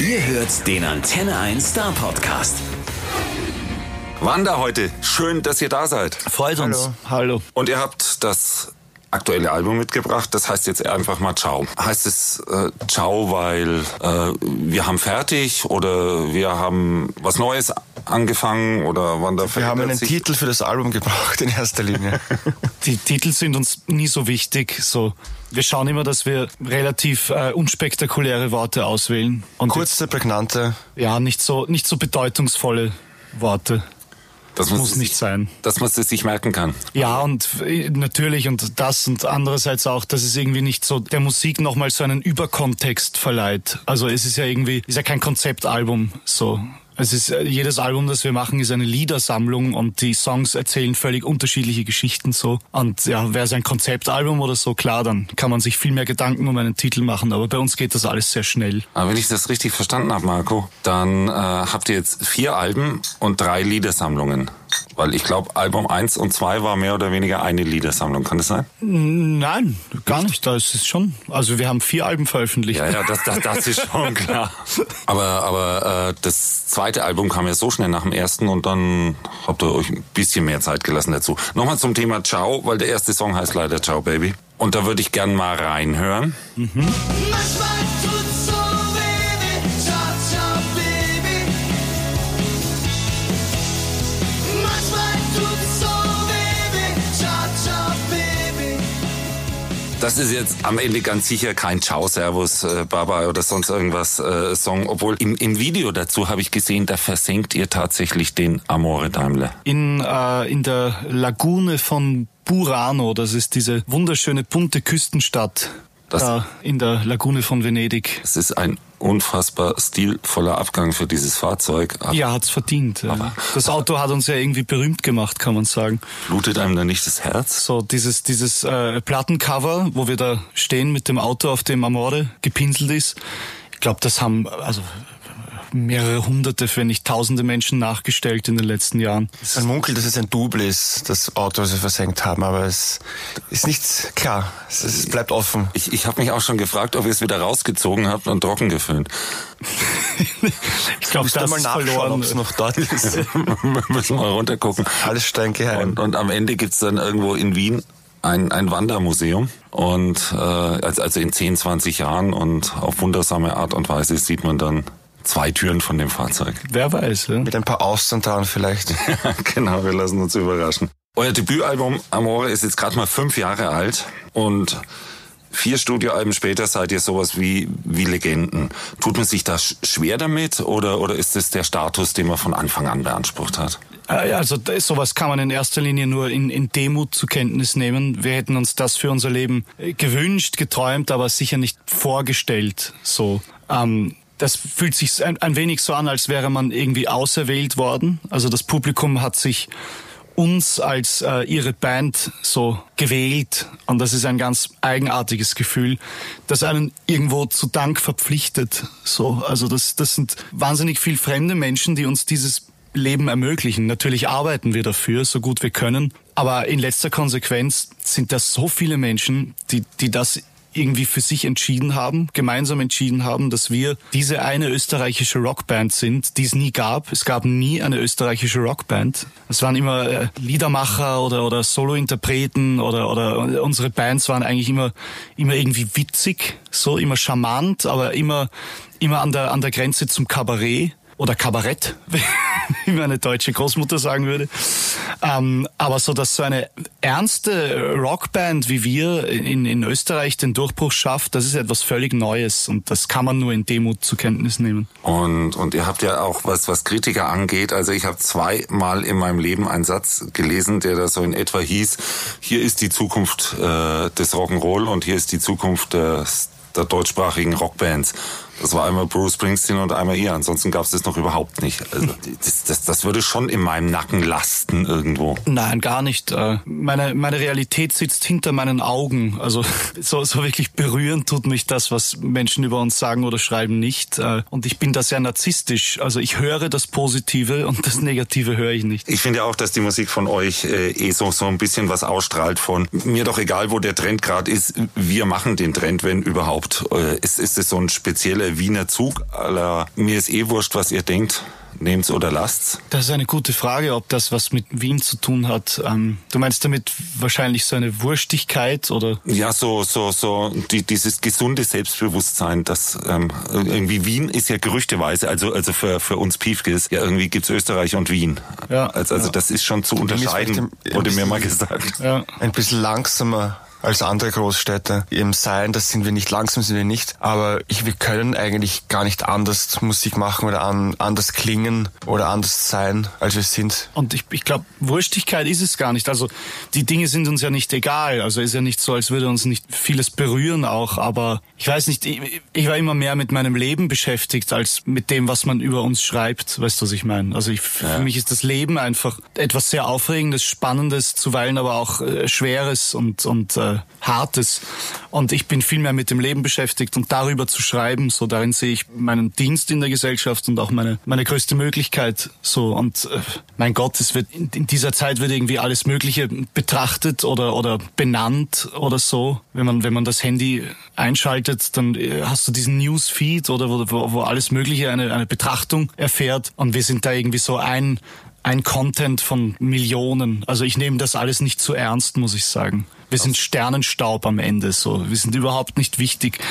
Ihr hört den Antenne 1 Star Podcast. Wanda heute, schön, dass ihr da seid. Freut uns. Hallo. Und ihr habt das aktuelle Album mitgebracht. Das heißt jetzt einfach mal Ciao. Heißt es äh, Ciao, weil äh, wir haben fertig oder wir haben was Neues angefangen oder wann da Wir haben einen sich Titel für das Album gebraucht in erster Linie. Die Titel sind uns nie so wichtig. So, wir schauen immer, dass wir relativ äh, unspektakuläre Worte auswählen und Kurze, prägnante. ja nicht so nicht so bedeutungsvolle Worte. Das man muss nicht sich, sein. dass man es sich merken kann. Ja, und äh, natürlich und das und andererseits auch, dass es irgendwie nicht so der Musik nochmal so einen Überkontext verleiht. Also es ist ja irgendwie, ist ja kein Konzeptalbum so. Es ist, äh, jedes Album, das wir machen, ist eine Liedersammlung und die Songs erzählen völlig unterschiedliche Geschichten so. Und ja, wäre es ein Konzeptalbum oder so, klar, dann kann man sich viel mehr Gedanken um einen Titel machen. Aber bei uns geht das alles sehr schnell. Aber wenn ich das richtig verstanden habe, Marco, dann äh, habt ihr jetzt vier Alben und drei Liedersammlungen. Weil ich glaube, Album 1 und 2 war mehr oder weniger eine Liedersammlung. Kann das sein? Nein, gar nicht. Das ist schon. Also wir haben vier Alben veröffentlicht. Ja, ja, das, das, das ist schon klar. Aber, aber äh, das zweite Album kam ja so schnell nach dem ersten und dann habt ihr euch ein bisschen mehr Zeit gelassen dazu. Nochmal zum Thema Ciao, weil der erste Song heißt leider Ciao Baby. Und da würde ich gern mal reinhören. Manchmal tut's Das ist jetzt am Ende ganz sicher kein Ciao, Servus, äh, Baba oder sonst irgendwas äh, Song. Obwohl im, im Video dazu habe ich gesehen, da versenkt ihr tatsächlich den Amore Daimler. in, äh, in der Lagune von Burano. Das ist diese wunderschöne bunte Küstenstadt Das- da in der Lagune von Venedig. Es ist ein unfassbar stilvoller Abgang für dieses Fahrzeug. Aber Ja, hat's verdient. Ja. Das Auto hat uns ja irgendwie berühmt gemacht, kann man sagen. Blutet einem da nicht das Herz? So dieses dieses äh, Plattencover, wo wir da stehen mit dem Auto, auf dem Amore gepinselt ist. Ich glaube, das haben also mehrere hunderte, wenn nicht tausende Menschen nachgestellt in den letzten Jahren. Man munkelt, dass es ein Double ist, das Auto, das wir versenkt haben, aber es ist nichts klar. Es, es bleibt offen. Ich, ich habe mich auch schon gefragt, ob ihr es wieder rausgezogen habt und trocken geföhnt. Ich glaube, das mal ist nachschauen, verloren. ob es noch dort ist. Wir müssen mal runtergucken. Alles steingeheim. Und, und am Ende gibt's dann irgendwo in Wien ein, ein Wandermuseum. Und äh, also also in 10, 20 Jahren und auf wundersame Art und Weise sieht man dann zwei Türen von dem Fahrzeug. Wer weiß, ja? Mit ein paar Austern dran vielleicht. genau, wir lassen uns überraschen. Euer Debütalbum Amore ist jetzt gerade mal fünf Jahre alt und vier Studioalben später seid ihr sowas wie, wie Legenden. Tut man sich da sch- schwer damit oder, oder ist es der Status, den man von Anfang an beansprucht hat? Äh, Also sowas kann man in erster Linie nur in, in Demut zur Kenntnis nehmen. Wir hätten uns das für unser Leben äh, gewünscht, geträumt, aber sicher nicht vorgestellt. So, ähm, das fühlt sich ein, ein wenig so an, als wäre man irgendwie auserwählt worden. Also das Publikum hat sich uns als äh, ihre Band so gewählt und das ist ein ganz eigenartiges Gefühl, das einen irgendwo zu Dank verpflichtet. So, also das, das sind wahnsinnig viel fremde Menschen, die uns dieses Leben ermöglichen. Natürlich arbeiten wir dafür, so gut wir können, aber in letzter Konsequenz sind das so viele Menschen, die, die das irgendwie für sich entschieden haben, gemeinsam entschieden haben, dass wir diese eine österreichische Rockband sind, die es nie gab. Es gab nie eine österreichische Rockband. Es waren immer äh, Liedermacher oder, oder Solointerpreten oder, oder unsere Bands waren eigentlich immer, immer irgendwie witzig, so immer charmant, aber immer, immer an der, an der Grenze zum Kabarett oder Kabarett, wie meine deutsche Großmutter sagen würde. Ähm, aber so, dass so eine ernste Rockband wie wir in, in Österreich den Durchbruch schafft, das ist etwas völlig Neues und das kann man nur in Demut zur Kenntnis nehmen. Und, und ihr habt ja auch was, was Kritiker angeht. Also ich habe zweimal in meinem Leben einen Satz gelesen, der da so in etwa hieß, hier ist die Zukunft äh, des Rock'n'Roll und hier ist die Zukunft des, der deutschsprachigen Rockbands. Das war einmal Bruce Springsteen und einmal ihr. Ansonsten gab es das noch überhaupt nicht. Also das, das, das würde schon in meinem Nacken lasten irgendwo. Nein, gar nicht. Äh, Meine, meine Realität sitzt hinter meinen Augen. Also so, so wirklich berührend tut mich das, was Menschen über uns sagen oder schreiben, nicht. Äh, Und ich bin da sehr narzisstisch. Also ich höre das Positive und das Negative höre ich nicht. Ich finde ja auch, dass die Musik von euch äh, eh so, so ein bisschen was ausstrahlt von mir doch egal, wo der Trend gerade ist, wir machen den Trend, wenn überhaupt. Äh, ist, ist es so ein spezieller der Wiener Zug. aller mir ist eh wurscht, was ihr denkt. Nehmt's oder lasst's. Das ist eine gute Frage, ob das was mit Wien zu tun hat. Ähm, du meinst damit wahrscheinlich so eine Wurstigkeit oder? Ja, so, so, so, die, dieses gesunde Selbstbewusstsein, dass ähm, irgendwie Wien ist ja gerüchteweise, also, also für, für uns Piefkes, ja, irgendwie gibt's Österreich und Wien. Ja, Also, also ja. das ist schon zu unterscheiden, wurde mir mal gesagt. Ja. Ein bisschen langsamer als andere Großstädte. Im Sein, das sind wir nicht, langsam sind wir nicht. Aber ich, wir können eigentlich gar nicht anders Musik machen oder an, anders klingen oder anders sein, als wir sind. Und ich, ich glaube, Wurstigkeit ist es gar nicht. Also die Dinge sind uns ja nicht egal. Also ist ja nicht so, als würde uns nicht vieles berühren auch. Aber ich weiß nicht, ich, ich war immer mehr mit meinem Leben beschäftigt als mit dem, was man über uns schreibt. Weißt du, was ich meine? Also ich, für mich ist das Leben einfach etwas sehr Aufregendes, Spannendes, zuweilen aber auch äh, Schweres und, und äh, Hartes. Und ich bin viel mehr mit dem Leben beschäftigt und darüber zu schreiben. So darin sehe ich meinen Dienst in der Gesellschaft und auch meine, meine größte Möglichkeit. So und äh, mein Gott, es wird in, in dieser Zeit wird irgendwie alles Mögliche betrachtet oder oder benannt oder so. Wenn man wenn man das Handy einschaltet, dann äh, hast du diesen Newsfeed oder wo, wo, wo alles Mögliche eine eine Betrachtung erfährt und wir sind da irgendwie so ein ein Content von Millionen. Also ich nehme das alles nicht zu ernst, muss ich sagen. Wir sind Sternenstaub am Ende, so. Wir sind überhaupt nicht wichtig.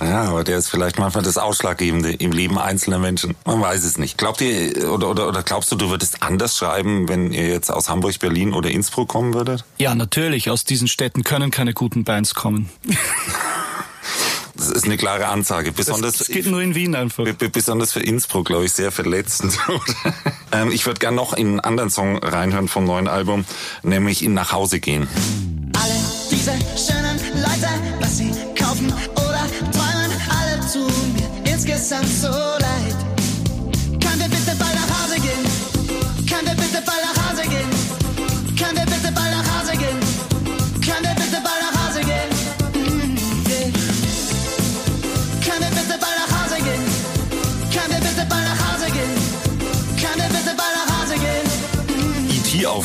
Ja, aber der ist vielleicht manchmal das Ausschlaggebende im Leben einzelner Menschen. Man weiß es nicht. Glaubt ihr oder, oder, oder glaubst du, du würdest anders schreiben, wenn ihr jetzt aus Hamburg, Berlin oder Innsbruck kommen würdet? Ja, natürlich. Aus diesen Städten können keine guten Bands kommen. Das ist eine klare Ansage. Besonders, Das geht nur in Wien einfach. Besonders für Innsbruck, glaube ich, sehr verletzend. ähm, ich würde gerne noch in einen anderen Song reinhören vom neuen Album, nämlich in Nach Hause gehen. Alle diese schönen Leute, was sie kaufen oder träumen, alle tun mir insgesamt so leid.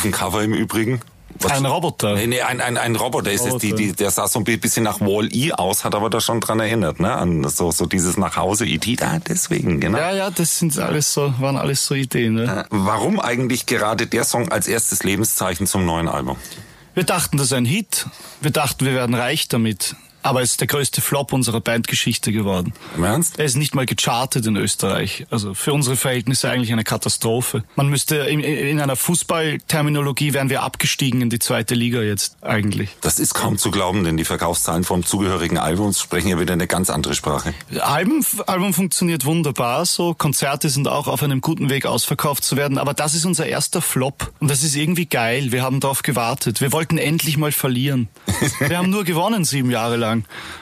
Dem Cover im Übrigen. Was- Ein Roboter. Nee, nee, ein, ein, ein Roboter ist es. Die, Roboter. die, der sah so ein bisschen nach Wall-E aus, hat aber da schon dran erinnert, ne? An so, so dieses Nachhause E.T. Da, deswegen, genau. Ja, ja, das sind alles so, waren alles so Ideen. Ne? Äh, Warum eigentlich gerade der Song als erstes Lebenszeichen zum neuen Album? Wir dachten, das ist ein Hit. Wir dachten, wir werden reich damit. Aber es ist der größte Flop unserer Bandgeschichte geworden. Im Ernst? Er ist nicht mal gechartet in Österreich. Also für unsere Verhältnisse eigentlich eine Katastrophe. Man müsste in, in einer Fußballterminologie wären wir abgestiegen in die zweite Liga jetzt eigentlich. Das ist kaum zu glauben, denn die Verkaufszahlen vom zugehörigen Albums sprechen ja wieder eine ganz andere Sprache. Album, Album funktioniert wunderbar, so Konzerte sind auch auf einem guten Weg ausverkauft zu werden, aber das ist unser erster Flop und das ist irgendwie geil. Wir haben darauf gewartet. Wir wollten endlich mal verlieren. Wir haben nur gewonnen sieben Jahre lang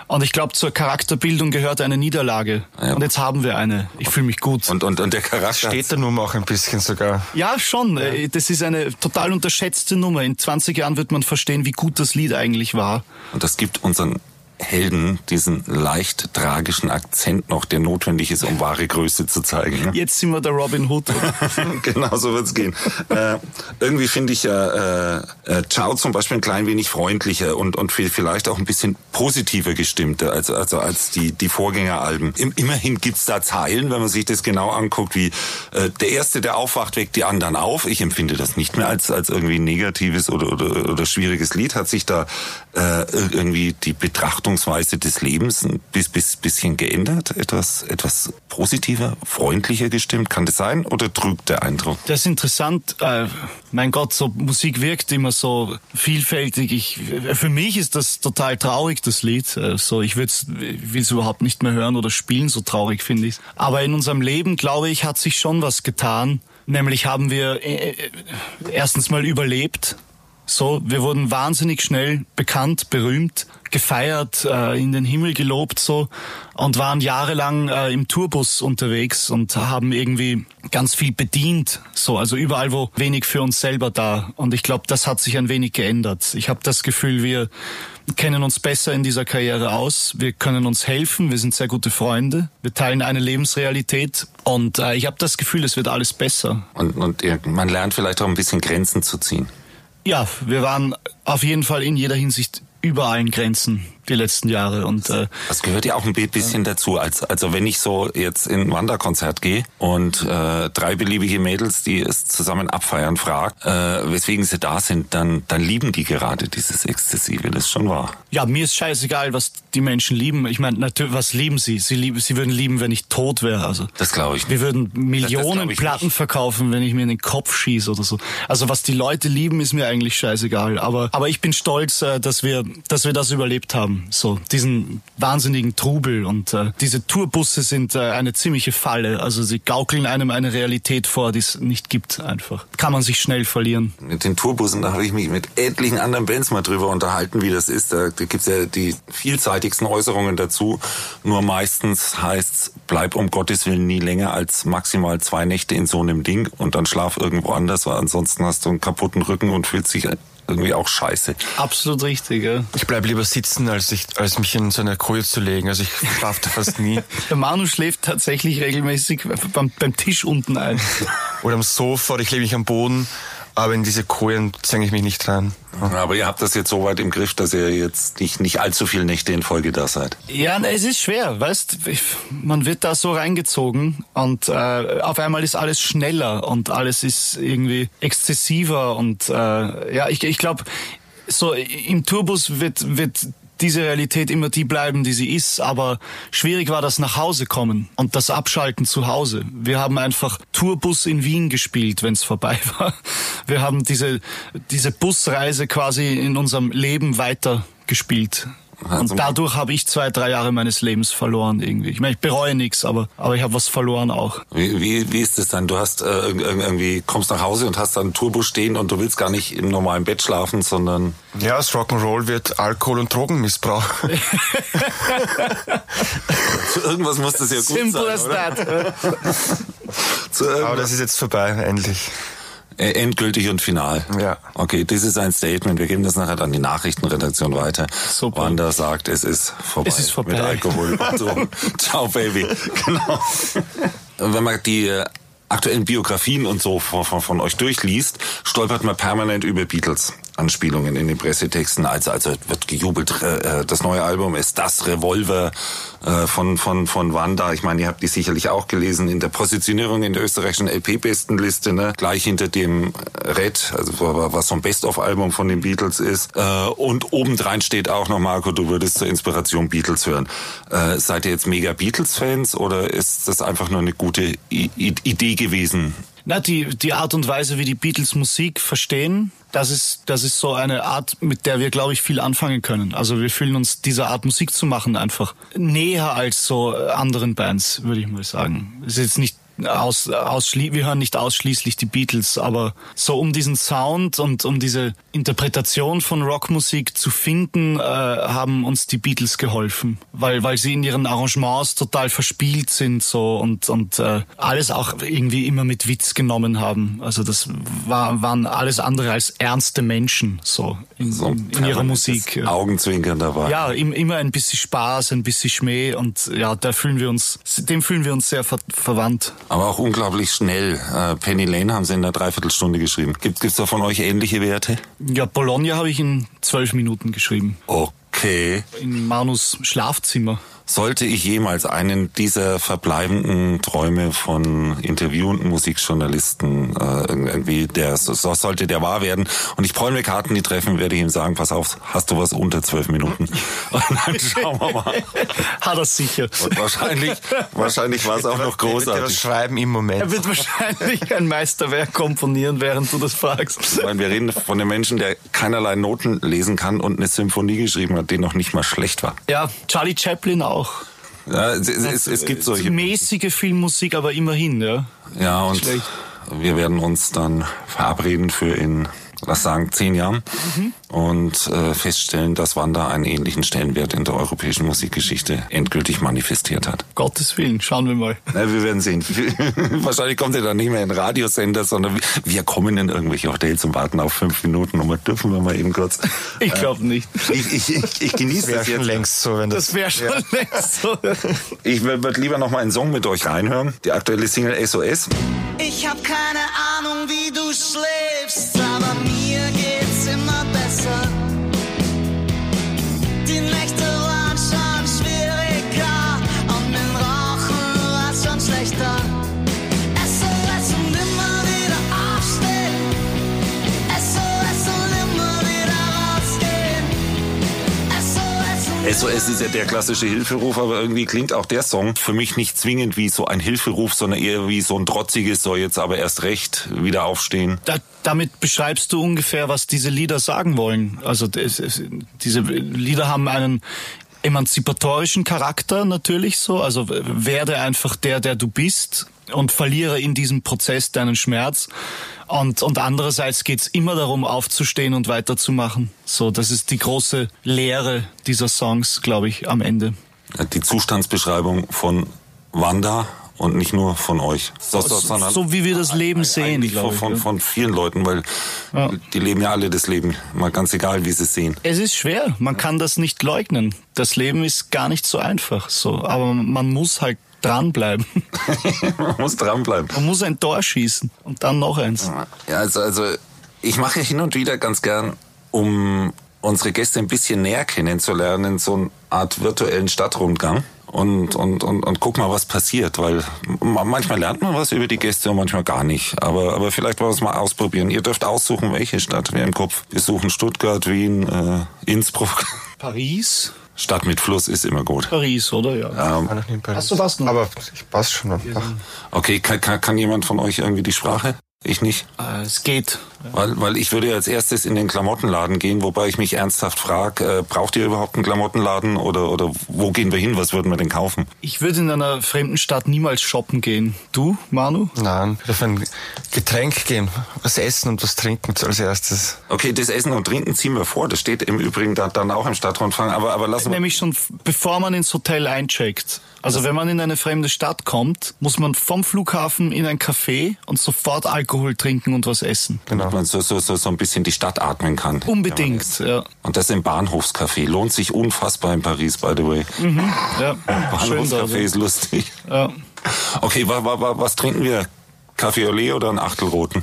und ich glaube zur Charakterbildung gehört eine Niederlage Ja. und jetzt haben wir eine. Ich fühle mich gut. Und, und, und der Charakter. Steht der Nummer auch ein bisschen sogar. Ja, schon. Äh, Das ist eine total unterschätzte Nummer. In 20 Jahren wird man verstehen, wie gut das Lied eigentlich war. Und das gibt unseren Helden diesen leicht tragischen Akzent noch, der notwendig ist, um wahre Größe zu zeigen. ne? Jetzt sind wir der Robin Hood. genau so wird's gehen. Äh, irgendwie finde ich ja äh, äh, Ciao zum Beispiel ein klein wenig freundlicher und, und vi- vielleicht auch ein bisschen positiver gestimmter als, also als die, die Vorgängeralben. Im, immerhin gibt's da Zeilen, wenn man sich das genau anguckt, wie äh, der Erste, der aufwacht, weckt die anderen auf. Ich empfinde das nicht mehr als, als irgendwie ein negatives oder, oder, oder schwieriges Lied. Hat sich da äh, irgendwie die Betrachtungsweise des Lebens ein bis, bis, bisschen geändert? Etwas, etwas positiver, freundlicher gestimmt? Kann das sein oder trügt der Eindruck? Das ist interessant. Äh, mein Gott, so Musik wirkt immer so vielfältig. Ich, für mich ist das total traurig, das Lied. Äh, so, ich will es überhaupt nicht mehr hören oder spielen, so traurig finde ich Aber in unserem Leben, glaube ich, hat sich schon was getan. Nämlich haben wir äh, äh, erstens mal überlebt. So, wir wurden wahnsinnig schnell bekannt, berühmt, gefeiert, äh, in den Himmel gelobt so und waren jahrelang äh, im Tourbus unterwegs und haben irgendwie ganz viel bedient, so also überall wo wenig für uns selber da und ich glaube, das hat sich ein wenig geändert. Ich habe das Gefühl, wir kennen uns besser in dieser Karriere aus, wir können uns helfen, wir sind sehr gute Freunde, wir teilen eine Lebensrealität und äh, ich habe das Gefühl, es wird alles besser. Und, und man lernt vielleicht auch ein bisschen Grenzen zu ziehen. Ja, wir waren auf jeden Fall in jeder Hinsicht über allen Grenzen die letzten Jahre. Und äh, Das gehört ja auch ein bisschen dazu. Als, also wenn ich so jetzt in ein Wanderkonzert gehe und äh, drei beliebige Mädels, die es zusammen abfeiern, fragt, äh, weswegen sie da sind, dann, dann lieben die gerade dieses Exzessive. Das ist schon wahr. ja, mir ist scheißegal, was die Menschen lieben. Ich meine, natürlich, was lieben sie? Sie lieben, sie würden lieben, wenn ich tot wäre. Also Das glaube ich wir nicht. würden Millionen glaub ich Platten nicht. verkaufen, wenn ich mir in den Kopf schieße oder so. Also was die Leute lieben, ist mir eigentlich scheißegal. Aber aber ich bin stolz, äh, dass wir dass wir das überlebt haben. So diesen wahnsinnigen Trubel und äh, diese Tourbusse sind äh, eine ziemliche Falle. Also sie gaukeln einem eine Realität vor, die es nicht gibt. Einfach kann man sich schnell verlieren. Mit den Tourbussen, da habe ich mich mit etlichen anderen Bands mal drüber unterhalten, wie das ist. Da, da gibt's ja die vielseitigsten Äußerungen dazu. Nur meistens heißt's, bleib um Gottes Willen nie länger als maximal zwei Nächte in so einem Ding und dann schlaf irgendwo anders, weil ansonsten hast du einen kaputten Rücken und fühlst dich irgendwie auch scheiße. Absolut richtig. Ja. Ich bleib lieber sitzen, als, ich, als mich in so eine Koje zu legen. Also ich schlafe da fast nie. Der Manu schläft tatsächlich regelmäßig beim, beim Tisch unten ein. Oder am Sofa oder ich lege mich am Boden. Aber in diese Kojen zwänge ich mich nicht rein. Aber ihr habt das jetzt so weit im Griff, dass ihr jetzt nicht, nicht allzu viele Nächte in Folge da seid. Ja, na, es ist schwer, weißt, man wird da so reingezogen und äh, auf einmal ist alles schneller und alles ist irgendwie exzessiver und äh, ja, ich, ich glaube, so im Tourbus wird wird diese Realität immer die bleiben, die sie ist, aber schwierig war das nach Hause kommen und das Abschalten zu Hause. Wir haben einfach Tourbus in Wien gespielt, wenn es vorbei war. Wir haben diese diese Busreise quasi in unserem Leben weiter gespielt. Und dadurch habe ich zwei, drei Jahre meines Lebens verloren irgendwie. Ich meine, ich bereue nichts, aber, aber ich habe was verloren auch. Wie, wie, wie ist es dann? Du hast äh, irg- irg- irgendwie kommst nach Hause und hast dann einen Tourbus stehen und du willst gar nicht im normalen Bett schlafen, sondern Ja, aus Rock'n'Roll wird Alkohol- und Drogenmissbrauch. zu irgendwas muss das ja gut Simple sein, as that. Aber das ist jetzt vorbei, endlich. Äh, Endgültig und final. Ja. Okay, das ist ein Statement. Wir geben das nachher an die Nachrichtenredaktion weiter. Super. Wanda sagt, es ist vorbei. Es ist vorbei. Mit Alkohol Drogen. Ciao, Baby. Genau. Wenn man die äh, aktuellen Biografien und so von, von, von euch durchliest, stolpert man permanent über Beatles. Anspielungen in den Pressetexten. Also, also wird gejubelt, äh, das neue Album ist das Revolver äh, von, von, von Wanda. Ich meine, ihr habt die sicherlich auch gelesen in der Positionierung in der österreichischen LP-Bestenliste, ne? gleich hinter dem Red, also was so ein Best-of-Album von den Beatles ist. Äh, und obendrein steht auch noch, Marco, du würdest zur Inspiration Beatles hören. Äh, seid ihr jetzt mega Beatles-Fans oder ist das einfach nur eine gute I Idee gewesen? Na, die, die Art und Weise, wie die Beatles Musik verstehen, das ist, das ist so eine Art, mit der wir, glaube ich, viel anfangen können. Also wir fühlen uns dieser Art Musik zu machen einfach näher als so äh, anderen Bands, würde ich mal sagen. Es ist jetzt nicht aus, ausschli wir hören nicht ausschließlich die Beatles, aber so um diesen Sound und um diese Interpretation von Rockmusik zu finden, äh, haben uns die Beatles geholfen, weil weil sie in ihren Arrangements total verspielt sind so und und äh, alles auch irgendwie immer mit Witz genommen haben. Also das war, waren alles andere als ernste Menschen so in, So in, in ihrer Musik. Augenzwinkern dabei. Ja, im, immer ein bisschen Spaß, ein bisschen Schmäh und ja, da fühlen wir uns, dem fühlen wir uns sehr ver verwandt. Aber auch unglaublich schnell. Äh, Penny Lane haben sie in einer Dreiviertelstunde geschrieben. Gibt gibt's da von euch ähnliche Werte? Ja, Bologna habe ich in zwölf Minuten geschrieben. Okay. In Manus Schlafzimmer. Sollte ich jemals einen dieser verbleibenden Träume von interviewenden Musikjournalisten äh, irgendwie, der so, so sollte der wahr werden und ich Paul McCartney treffen, werde ich ihm sagen, pass auf, hast du was unter zwölf Minuten? Und dann schauen wir mal. Hat er sicher. Und wahrscheinlich, wahrscheinlich war es auch noch dir was großartig. schreiben im Moment. Er wird wahrscheinlich ein Meisterwerk komponieren, während du das fragst. Ich meine, wir reden von einem Menschen, der keinerlei Noten lesen kann und eine Symphonie geschrieben hat, die noch nicht mal schlecht war. Ja, Charlie Chaplin auch. Ja, es, es, es gibt solche. Mäßige Filmmusik, aber immerhin, ja. Ja, und Schlecht. wir werden uns dann verabreden für in, lass sagen, zehn Jahren und äh, feststellen, dass Wanda einen ähnlichen Stellenwert in der europäischen Musikgeschichte endgültig manifestiert hat. Gottes Willen, schauen wir mal. Na, wir werden sehen. Wahrscheinlich kommt er dann nicht mehr in Radiosender, sondern wir kommen in irgendwelche Hotels und warten auf fünf Minuten und mal dürfen wir mal eben kurz. Ich glaube nicht. Ich, ich, ich, ich genieße Wäre das schon jetzt. längst so, wenn das. Das wäre schon längst so. Ich würde lieber noch mal einen Song mit euch reinhören. Die aktuelle Single SOS. Ich hab keine Ahnung, wie du schläfst, aber mir geht's immer SOS ist ja der klassische Hilferuf, aber irgendwie klingt auch der Song für mich nicht zwingend wie so ein Hilferuf, sondern eher wie so ein trotziges, soll jetzt aber erst recht wieder aufstehen. Da, damit beschreibst du ungefähr, was diese Lieder sagen wollen. Also es, es, diese Lieder haben einen emanzipatorischen Charakter natürlich so. Also werde einfach der, der du bist und verliere in diesem Prozess deinen Schmerz. Und, und andererseits geht's immer darum, aufzustehen und weiterzumachen. So, das ist die große Lehre dieser Songs, glaube ich, am Ende. Die Zustandsbeschreibung von Wanda und nicht nur von euch. So, so, sondern so wie wir das Leben sehen, glaube von, ich. von, von vielen Leuten, weil Ja. die leben ja alle das Leben, mal ganz egal, wie sie es sehen. Es ist schwer, man kann das nicht leugnen. Das Leben ist gar nicht so einfach, so. Aber man muss halt dranbleiben. Man muss dranbleiben. Man muss ein Tor schießen und dann noch eins. Ja, also, also ich mache hin und wieder ganz gern, um unsere Gäste ein bisschen näher kennenzulernen, so eine Art virtuellen Stadtrundgang. Und, und, und, und guck mal, was passiert, weil ma- manchmal lernt man was über die Gäste und manchmal gar nicht. Aber, aber vielleicht wollen wir es mal ausprobieren. Ihr dürft aussuchen, welche Stadt wir im Kopf. Wir suchen Stuttgart, Wien, äh, Innsbruck. Paris? Stadt mit Fluss ist immer gut. Paris, oder? Ja. Ähm. Hast du was noch? Aber ich passe schon. Ach, okay, kann, kann, kann jemand von euch irgendwie die Sprache? Ich nicht. Äh, es geht. Weil, weil ich würde als erstes in den Klamottenladen gehen, wobei ich mich ernsthaft frage, äh, braucht ihr überhaupt einen Klamottenladen oder, oder wo gehen wir hin? Was würden wir denn kaufen? Ich würde in einer fremden Stadt niemals shoppen gehen. Du, Manu? Nein, ich würde auf ein Getränk gehen, was essen und was trinken als erstes. Okay, das Essen und Trinken ziehen wir vor. Das steht im Übrigen da, dann auch im Stadtrundfang. Aber, aber lassen wir... Nämlich schon bevor man ins Hotel eincheckt. Also wenn man in eine fremde Stadt kommt, muss man vom Flughafen in ein Café und sofort Alkohol trinken und was essen. Damit man so, so, so, so ein bisschen die Stadt atmen kann. Unbedingt, ja. Und das im Bahnhofscafé. Lohnt sich unfassbar in Paris, by the way. ja. Schön da. Bahnhofscafé ist lustig. Ja. Okay, wa, wa, wa, was trinken wir? Kaffee au lait oder einen Achtelroten?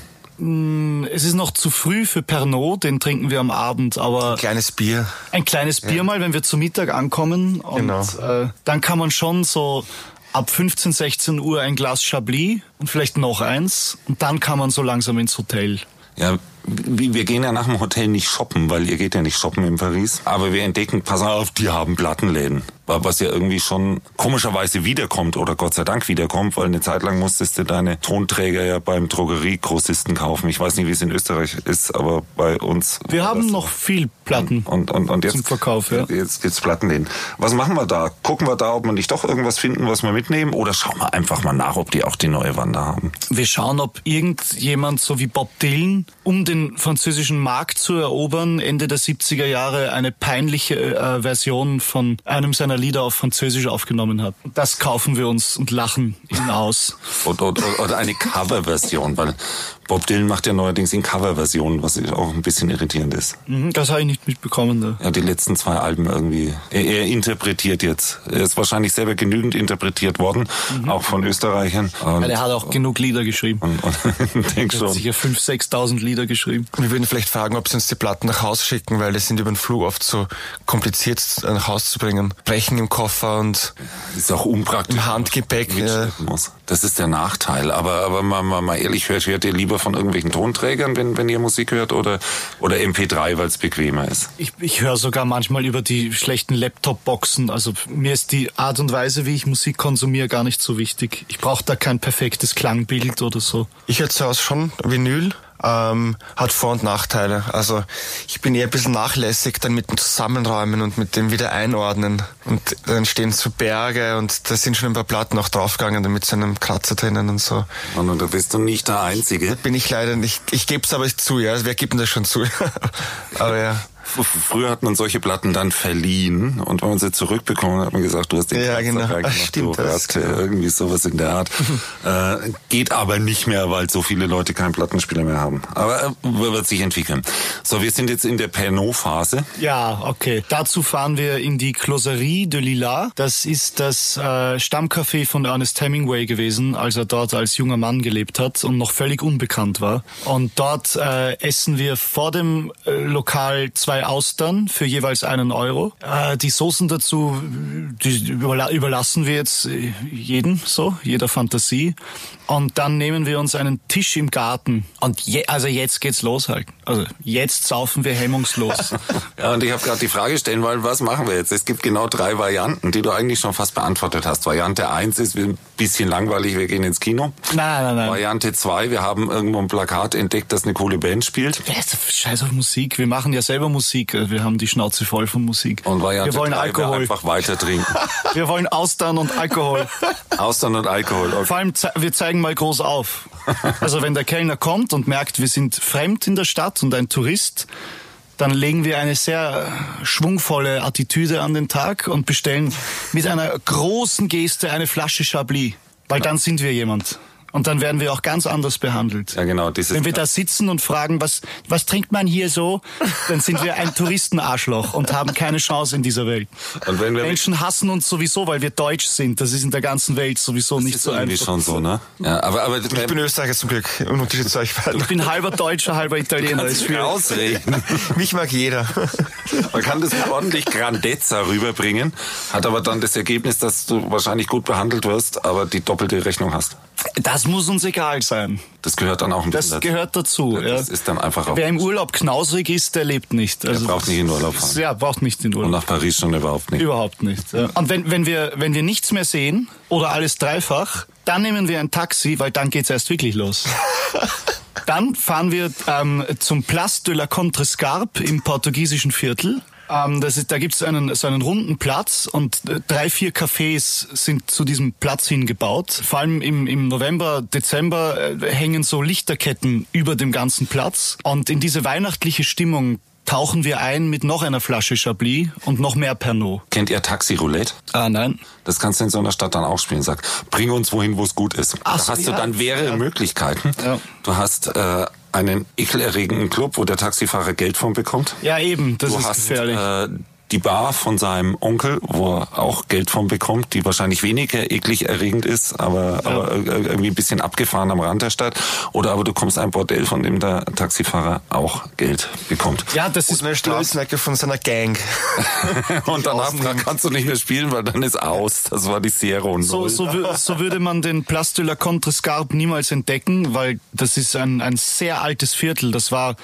Es ist noch zu früh für Pernod, den trinken wir am Abend, aber Kleines Bier. ein kleines Bier mal, wenn wir zu Mittag ankommen. Und Genau. äh, dann kann man schon so ab 15, 16 Uhr ein Glas Chablis und vielleicht noch eins. Und dann kann man so langsam ins Hotel. Ja, wir gehen ja nach dem Hotel nicht shoppen, weil ihr geht ja nicht shoppen in Paris. Aber wir entdecken, pass auf, die haben Plattenläden. Wa- Was ja irgendwie schon komischerweise wiederkommt oder Gott sei Dank wiederkommt, weil eine Zeit lang musstest du deine Tonträger ja beim Drogeriegrossisten kaufen. Ich weiß nicht, wie es in Österreich ist, aber bei uns. Wir haben noch viel Platten. und, und, und jetzt, Zum Verkauf, ja. Jetzt gibt's Plattenläden. Was machen wir da? Gucken wir da, ob wir nicht doch irgendwas finden, was wir mitnehmen? Oder schauen wir einfach mal nach, ob die auch die neue Wander haben? Wir schauen, ob irgendjemand so wie Bob Dylan, um den französischen Markt zu erobern, Ende der 70er Jahre eine peinliche äh, Version von einem seiner Lieder auf Französisch aufgenommen hat. Das kaufen wir uns und lachen ihn aus. Oder, oder, oder eine Coverversion, weil Bob Dylan macht ja neuerdings in Coverversionen, was auch ein bisschen irritierend ist. Mhm, Das habe ich nicht mitbekommen. Da. Ja, die letzten zwei Alben irgendwie. Er, er interpretiert jetzt. Er ist wahrscheinlich selber genügend interpretiert worden, auch von Österreichern. Und, Ja, der hat auch genug Lieder geschrieben. und, und denk schon. sicher 5.000, 6.000 Lieder geschrieben. Wir würden vielleicht fragen, ob sie uns die Platten nach Hause schicken, weil die sind über den Flug oft so kompliziert äh, nach Hause zu bringen. Brechen im Koffer und Ist auch unpraktisch. Im Handgepäck, muss. Das ist der Nachteil. Aber, aber mal, mal, mal ehrlich, hört, hört ihr lieber von irgendwelchen Tonträgern, wenn, wenn ihr Musik hört, oder, oder MP3, weil es bequemer ist? Ich, ich höre sogar manchmal über die schlechten Laptop-Boxen. Also mir ist die Art und Weise, wie ich Musik konsumiere, gar nicht so wichtig. Ich brauche da kein perfektes Klangbild oder so. ich höre zu Hause schon Vinyl. Ähm, hat Vor- und Nachteile. Also ich bin eher ein bisschen nachlässig dann mit dem Zusammenräumen und mit dem wieder einordnen. Und dann stehen so Berge und da sind schon ein paar Platten auch draufgegangen, damit so einem Kratzer drinnen und so. Und, und da bist du nicht der Einzige. Bin ich leider nicht, ich gebe es aber zu, ja. Wer gibt denn das schon zu? aber ja. Früher hat man solche Platten dann verliehen und wenn man sie zurückbekommen hat, hat man gesagt, du hast den Ja, genau. reingemacht, Ach, stimmt, du das, Ratte, irgendwie sowas in der Art. äh, geht aber nicht mehr, weil so viele Leute keinen Plattenspieler mehr haben. Aber äh, wird sich entwickeln. So, wir sind jetzt in der Pernod-Phase. Ja, okay. Dazu fahren wir in die Closerie de Lila. Das ist das äh, Stammcafé von Ernest Hemingway gewesen, als er dort als junger Mann gelebt hat und noch völlig unbekannt war. Und dort äh, essen wir vor dem äh, Lokal zwei zwei Austern für jeweils einen Euro. Äh, die Soßen dazu, die überla überlassen wir jetzt äh, jedem, so, jeder Fantasie. Und dann nehmen wir uns einen Tisch im Garten. Und je, also jetzt geht's los halt. Also jetzt saufen wir hemmungslos. Ja, und ich habe gerade die Frage stellen wollen, was machen wir jetzt? Es gibt genau drei Varianten, die du eigentlich schon fast beantwortet hast. Variante eins ist, wir ein bisschen langweilig, wir gehen ins Kino. nein, nein, nein. Variante zwei, wir haben irgendwo ein Plakat entdeckt, das eine coole Band spielt. Doch Scheiß auf Musik. Wir machen ja selber Musik. Wir haben die Schnauze voll von Musik. Und Variante wir wollen drei, wir Alkohol. einfach weiter trinken. Wir wollen Austern und Alkohol. Austern und Alkohol. Okay. Vor allem, wir zeigen mal groß auf. Also wenn der Kellner kommt und merkt, wir sind fremd in der Stadt und ein Tourist, dann legen wir eine sehr schwungvolle Attitüde an den Tag und bestellen mit einer großen Geste eine Flasche Chablis. Weil dann sind wir jemand. Und dann werden wir auch ganz anders behandelt. Ja, genau, dieses Wenn wir da sitzen und fragen, was, was trinkt man hier so, dann sind wir ein Touristenarschloch und haben keine Chance in dieser Welt. Und wenn wir Menschen hassen uns sowieso, weil wir deutsch sind. Das ist in der ganzen Welt sowieso nicht ist so irgendwie einfach. schon so, ne? Ja, aber aber Ich bin Österreicher zum Glück, im Unterschied zu euch beiden. Ich bin halber Deutscher, halber Italiener. Ist schwierig. ausreden. Mich mag jeder. Man kann das ordentlich Grandezza rüberbringen, hat aber dann das Ergebnis, dass du wahrscheinlich gut behandelt wirst, aber die doppelte Rechnung hast. Das muss uns egal sein. Das gehört dann auch ein bisschen Das gehört dazu. Das ja. ist dann einfach auch. Wer im Urlaub knausrig ist, der lebt nicht. Also braucht das- nicht in Urlaub fahren. Ja, braucht nicht in Und Urlaub. nach Paris schon überhaupt nicht. Überhaupt nicht. Ja. Und wenn, wenn, wir, wenn wir nichts mehr sehen oder alles dreifach, dann nehmen wir ein Taxi, weil dann geht's erst wirklich los. Dann fahren wir ähm, zum Place de la Contrescarpe im portugiesischen Viertel. Ähm, das ist, da gibt's einen, so einen runden Platz und äh, drei, vier Cafés sind zu diesem Platz hingebaut. Vor allem im, im November, Dezember äh, hängen so Lichterketten über dem ganzen Platz. Und in diese weihnachtliche Stimmung tauchen wir ein mit noch einer Flasche Chablis und noch mehr Pernod. Kennt ihr Taxi Roulette? Ah, nein. Das kannst du in so einer Stadt dann auch spielen. Sag, bring uns wohin, wo es gut ist. Ach da so, hast du ja. dann mehrere Möglichkeiten. Ja. Du hast äh, einen ekelerregenden Club, wo der Taxifahrer Geld von bekommt. Ja, eben, das du ist hast gefährlich. äh, die Bar von seinem Onkel, wo er auch Geld von bekommt, die wahrscheinlich weniger eklig erregend ist, aber, aber ir- irgendwie ein bisschen abgefahren am Rand der Stadt. Oder aber du kommst ein Bordell, von dem der Taxifahrer auch Geld bekommt. ja, das Und ist eine Straßenecke von seiner Gang. Und danach kannst du nicht mehr spielen, weil dann ist aus. Das war die Sierra So, so, wü- so würde man den Place de la Contrescarpe niemals entdecken, weil das ist ein, ein sehr altes Viertel. Das war,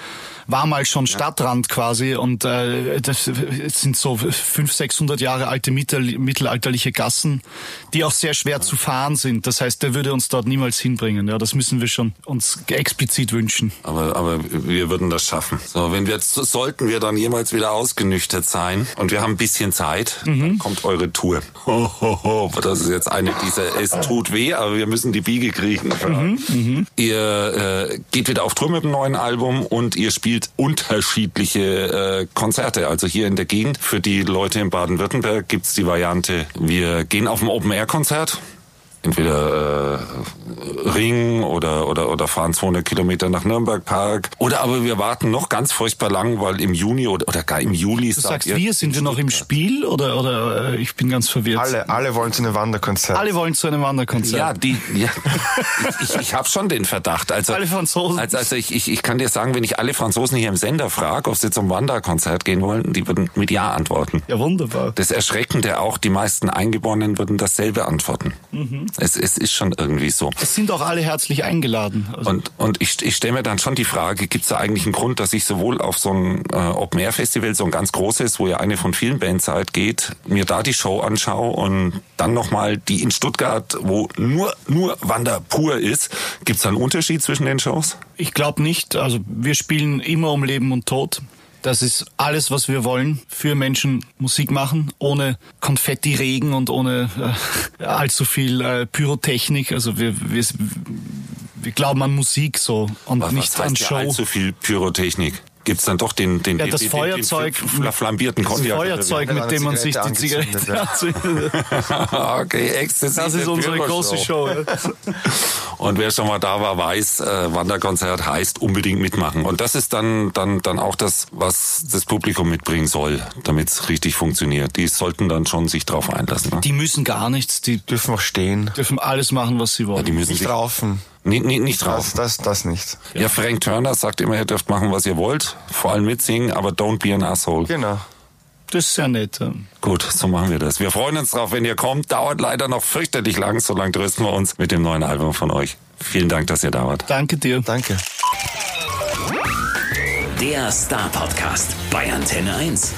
war mal schon Stadtrand quasi und äh, das sind so 500, 600 Jahre alte mittel, mittelalterliche Gassen, die auch sehr schwer zu fahren sind. Das heißt, der würde uns dort niemals hinbringen. Ja, das müssen wir schon uns explizit wünschen. Aber, aber wir würden das schaffen. So, wenn wir sollten wir dann jemals wieder ausgenüchtert sein und wir haben ein bisschen Zeit, dann kommt eure Tour. Ho, ho, ho. Das ist jetzt eine dieser, es tut weh, aber wir müssen die Biege kriegen. Ihr äh, geht wieder auf Tour mit dem neuen Album und ihr spielt unterschiedliche äh, Konzerte. Also hier in der Gegend. Für die Leute in Baden-Württemberg gibt's die Variante, wir gehen auf ein Open-Air-Konzert entweder äh, Ring oder, oder, oder fahren 200 Kilometer nach Nürnberg Park. Oder aber wir warten noch ganz furchtbar lang, weil im Juni oder, oder gar im Juli Du sagst wir, sind wir noch im Spiel oder, oder äh, ich bin ganz verwirrt. Alle, alle wollen zu einem Wanderkonzert. Alle wollen zu einem Wanderkonzert. Ja, die, ja. ich, ich, ich habe schon den Verdacht. Also, Alle Franzosen. Also, also ich, ich, ich kann dir sagen, wenn ich alle Franzosen hier im Sender frage, ob sie zum Wanderkonzert gehen wollen, die würden mit Ja antworten. ja, wunderbar. Das Erschreckende auch, die meisten Eingeborenen würden dasselbe antworten. Mhm. Es, es ist schon irgendwie so. Es sind auch alle herzlich eingeladen. Also, Und, und ich, ich stelle mir dann schon die Frage, gibt es da eigentlich einen Grund, dass ich sowohl auf so ein äh, Open-Air-Festival, so ein ganz großes, wo ja eine von vielen Bands seid, geht, mir da die Show anschaue und dann nochmal die in Stuttgart, wo nur, nur Wander pur ist. Gibt es da einen Unterschied zwischen den Shows? Ich glaube nicht. Also wir spielen immer um Leben und Tod. Das ist alles, was wir wollen. Für Menschen Musik machen, ohne Konfetti-Regen und ohne äh, allzu viel äh, Pyrotechnik. Also wir, wir, wir glauben an Musik so und Was, nicht was an heißt ja Show. allzu viel Pyrotechnik? Gibt es dann doch den, den, Ja, den, das den, Feuerzeug, den, den flambierten das Cognac? Feuerzeug, Wenn mit dem man sich die Zigarette anzündet. okay, exzessive Das ist unsere große Show. ja. Und wer schon mal da war, weiß, äh, Wanderkonzert heißt unbedingt mitmachen. Und das ist dann, dann, dann auch das, was das Publikum mitbringen soll, damit es richtig funktioniert. Die sollten dann schon sich drauf einlassen. Ne? Die müssen gar nichts. Die Dürfen auch stehen. dürfen alles machen, was sie wollen. Die müssen Nicht sich, raufen. Nicht, nicht, nicht Das, drauf. das, das nicht. Ja, Frank Turner sagt immer, ihr dürft machen, was ihr wollt. Vor allem mitsingen, aber don't be an asshole. Genau. Das ist sehr nett. ja. Gut, so machen wir das. Wir freuen uns drauf, wenn ihr kommt. Dauert leider noch fürchterlich lang. So lange trösten wir uns mit dem neuen Album von euch. Vielen Dank, dass ihr da wart. Danke dir. Danke. Der Star Podcast bei Antenne 1.